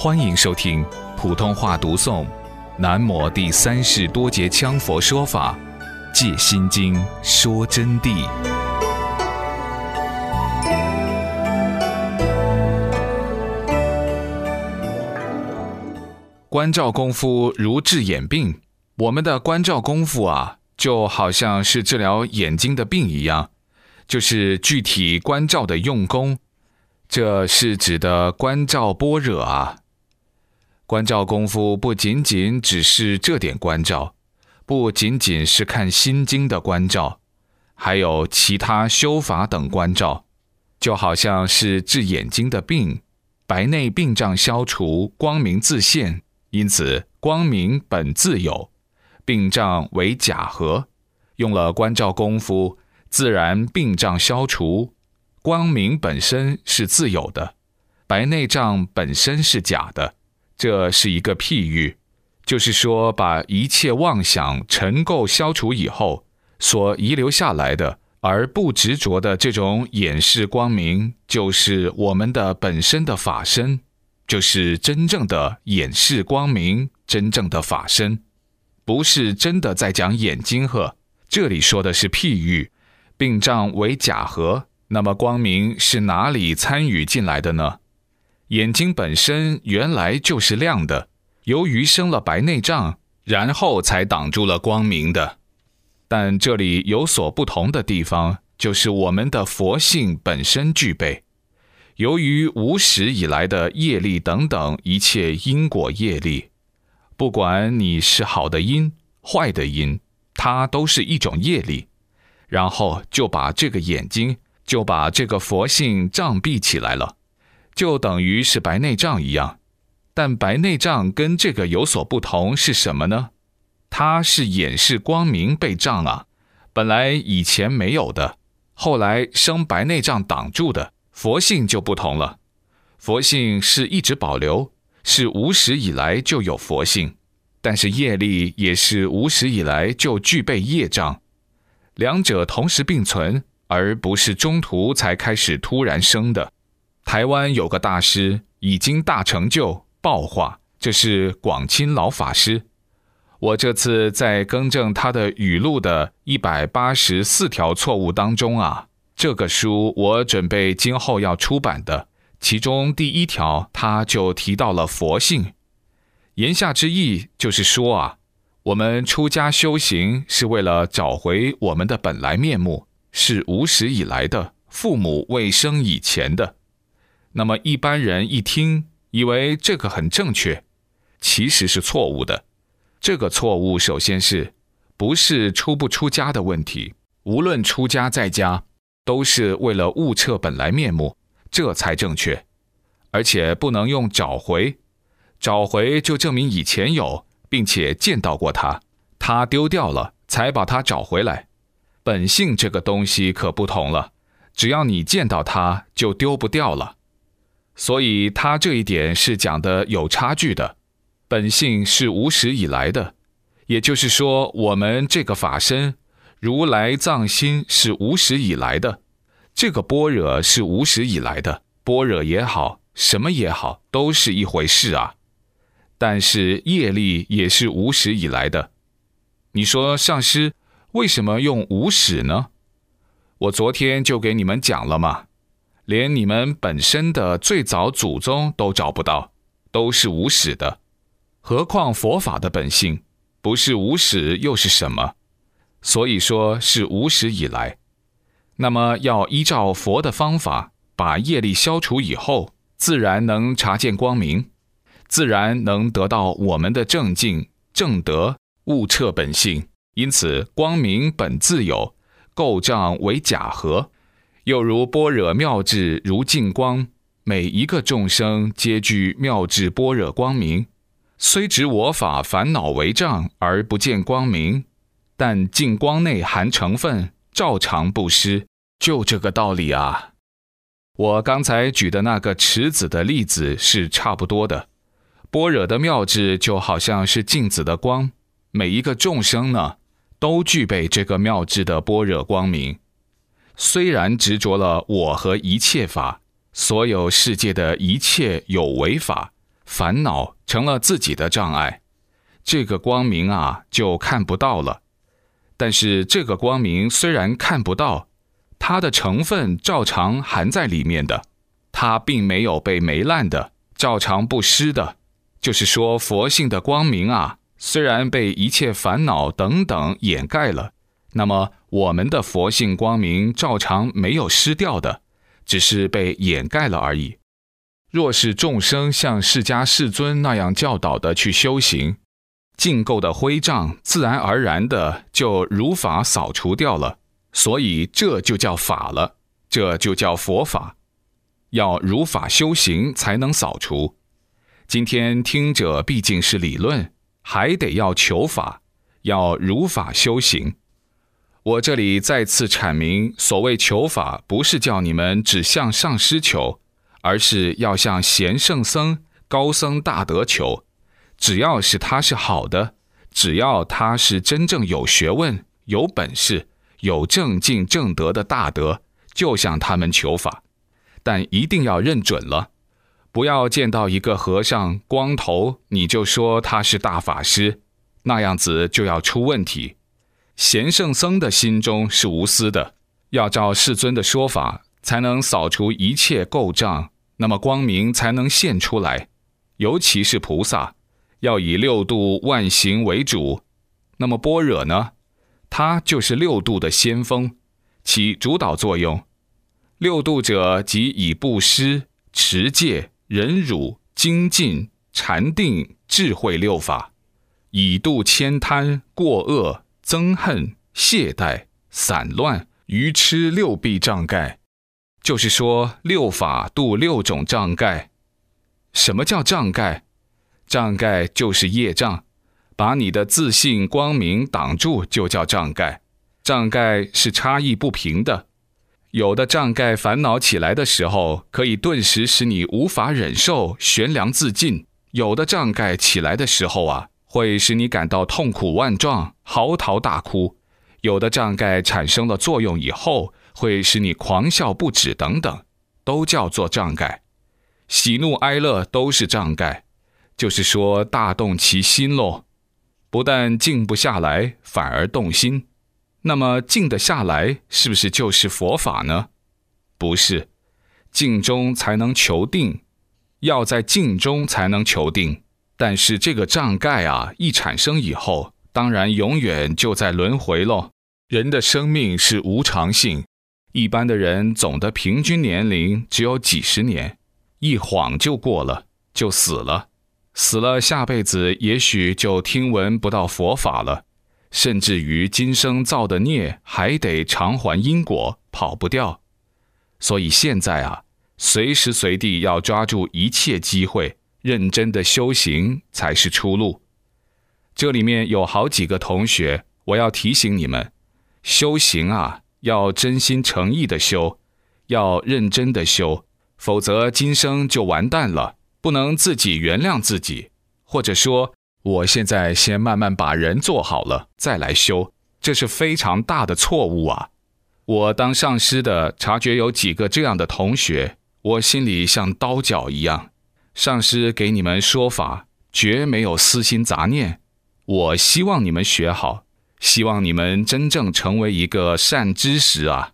欢迎收听普通话读诵《南摩第三世多杰羌佛说法·戒心经》说真谛。关照功夫如治眼病，我们的关照功夫啊，就好像是治疗眼睛的病一样，就是具体关照的用功。这是指的关照般若啊。关照功夫不仅仅只是这点关照，不仅仅是看心经的关照，还有其他修法等关照，就好像是治眼睛的病，白内病障消除，光明自现。因此，光明本自有，病障为假合。用了关照功夫，自然病障消除，光明本身是自有的，白内障本身是假的。这是一个譬喻，就是说，把一切妄想尘垢消除以后，所遗留下来的而不执着的这种掩饰光明，就是我们的本身的法身。就是真正的眼视光明，真正的法身，不是真的在讲眼睛呵。这里说的是譬喻，病障为假合，那么光明是哪里参与进来的呢？眼睛本身原来就是亮的，由于生了白内障，然后才挡住了光明的。但这里有所不同的地方，就是我们的佛性本身具备。由于无始以来的业力等等一切因果业力，不管你是好的因、坏的因，它都是一种业力，然后就把这个眼睛，就把这个佛性障蔽起来了，就等于是白内障一样。但白内障跟这个有所不同是什么呢？它是掩饰光明被障啊，本来以前没有的，后来生白内障挡住的。佛性就不同了，佛性是一直保留，是无始以来就有佛性，但是业力也是无始以来就具备业障，两者同时并存，而不是中途才开始突然生的。台湾有个大师已经大成就爆化，这是广钦老法师。我这次在更正他的语录的一百八十四条错误当中啊。这个书我准备今后要出版的，其中第一条他就提到了佛性，言下之意就是说啊，我们出家修行是为了找回我们的本来面目，是无始以来的，父母未生以前的。那么一般人一听，以为这个很正确，其实是错误的。这个错误首先是不是出不出家的问题，无论出家在家。都是为了悟彻本来面目，这才正确，而且不能用找回，找回就证明以前有，并且见到过他，他丢掉了才把他找回来。本性这个东西可不同了，只要你见到他就丢不掉了。所以他这一点是讲的有差距的。本性是无始以来的，也就是说，我们这个法身。如来藏心是无始以来的，这个般若是无始以来的，般若也好，什么也好，都是一回事啊。但是业力也是无始以来的。你说上师为什么用无始呢？我昨天就给你们讲了嘛，连你们本身的最早祖宗都找不到，都是无始的，何况佛法的本性不是无始又是什么？所以说是无始以来，那么要依照佛的方法，把业力消除以后，自然能察见光明，自然能得到我们的正境正德，悟彻本性。因此，光明本自有，垢障为假合。又如般若妙智如净光，每一个众生皆具妙智般若光明，虽执我法烦恼为障而不见光明。但净光内含成分，照常不失，就这个道理啊！我刚才举的那个池子的例子是差不多的。般若的妙智就好像是镜子的光，每一个众生呢，都具备这个妙智的般若光明。虽然执着了我和一切法，所有世界的一切有为法，烦恼成了自己的障碍，这个光明啊就看不到了。但是这个光明虽然看不到，它的成分照常含在里面的，它并没有被霉烂的，照常不失的。就是说，佛性的光明啊，虽然被一切烦恼等等掩盖了，那么我们的佛性光明照常没有失掉的，只是被掩盖了而已。若是众生像释迦世尊那样教导的去修行，净垢的灰障自然而然的就如法扫除掉了。所以这就叫法了，这就叫佛法。要如法修行才能扫除。今天听者毕竟是理论，还得要求法，要如法修行。我这里再次阐明，所谓求法，不是叫你们只向上师求。而是要向贤圣僧、高僧大德求，只要是他是好的，只要他是真正有学问、有本事、有正境正德的大德，就向他们求法。但一定要认准了，不要见到一个和尚光头，你就说他是大法师，那样子就要出问题。贤圣僧的心中是无私的，要照世尊的说法。才能扫除一切垢障，那么光明才能现出来。尤其是菩萨，要以六度万行为主。那么般若呢？它就是六度的先锋，起主导作用。六度者即以布施、持戒、忍辱、精进、禅定、智慧六法，以度悭贪、过恶、憎恨、懈怠、散乱、愚痴六弊障盖。就是说，六法度六种障盖。什么叫障盖？障盖就是业障，把你的自信光明挡住，就叫障盖。障盖是差异不平的，有的障盖烦恼起来的时候，可以顿时使你无法忍受，悬梁自尽；有的障盖起来的时候啊，会使你感到痛苦万状，嚎啕大哭；有的障盖产生了作用以后，会使你狂笑不止，等等，都叫做障盖。喜怒哀乐都是障盖，就是说大动其心喽。不但静不下来，反而动心。那么静得下来，是不是就是佛法呢？不是，静中才能求定，要在静中才能求定。但是这个障盖啊，一产生以后，当然永远就在轮回喽。人的生命是无常性。一般的人总的平均年龄只有几十年，一晃就过了，就死了。死了，下辈子也许就听闻不到佛法了，甚至于今生造的孽还得偿还因果，跑不掉。所以现在啊，随时随地要抓住一切机会，认真的修行才是出路。这里面有好几个同学，我要提醒你们，修行啊。要真心诚意的修，要认真的修，否则今生就完蛋了。不能自己原谅自己，或者说，我现在先慢慢把人做好了，再来修，这是非常大的错误啊！我当上师的察觉有几个这样的同学，我心里像刀绞一样。上师给你们说法，绝没有私心杂念。我希望你们学好。希望你们真正成为一个善知识啊！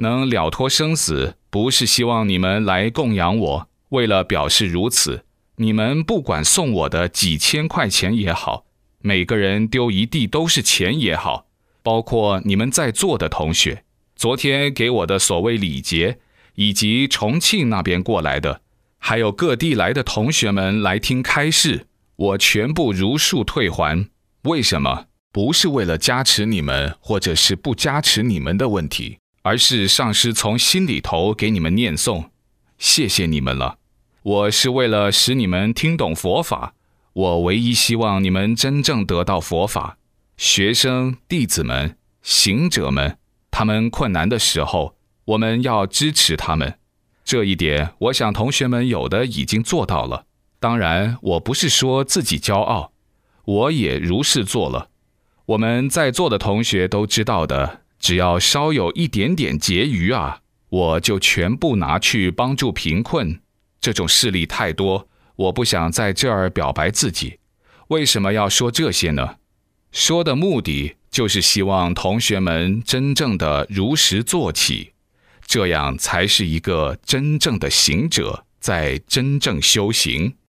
能了脱生死，不是希望你们来供养我。为了表示如此，你们不管送我的几千块钱也好，每个人丢一地都是钱也好，包括你们在座的同学，昨天给我的所谓礼节，以及重庆那边过来的，还有各地来的同学们来听开示，我全部如数退还。为什么？不是为了加持你们，或者是不加持你们的问题，而是上师从心里头给你们念诵，谢谢你们了。我是为了使你们听懂佛法，我唯一希望你们真正得到佛法。学生、弟子们、行者们，他们困难的时候，我们要支持他们。这一点我想同学们有的已经做到了。当然我不是说自己骄傲我也如是做了。我们在座的同学都知道的只要稍有一点点结余啊我就全部拿去帮助贫困这种事例太多我不想在这儿表白自己。为什么要说这些呢？说的目的就是希望同学们真正的如实做起这样才是一个真正的行者在真正修行。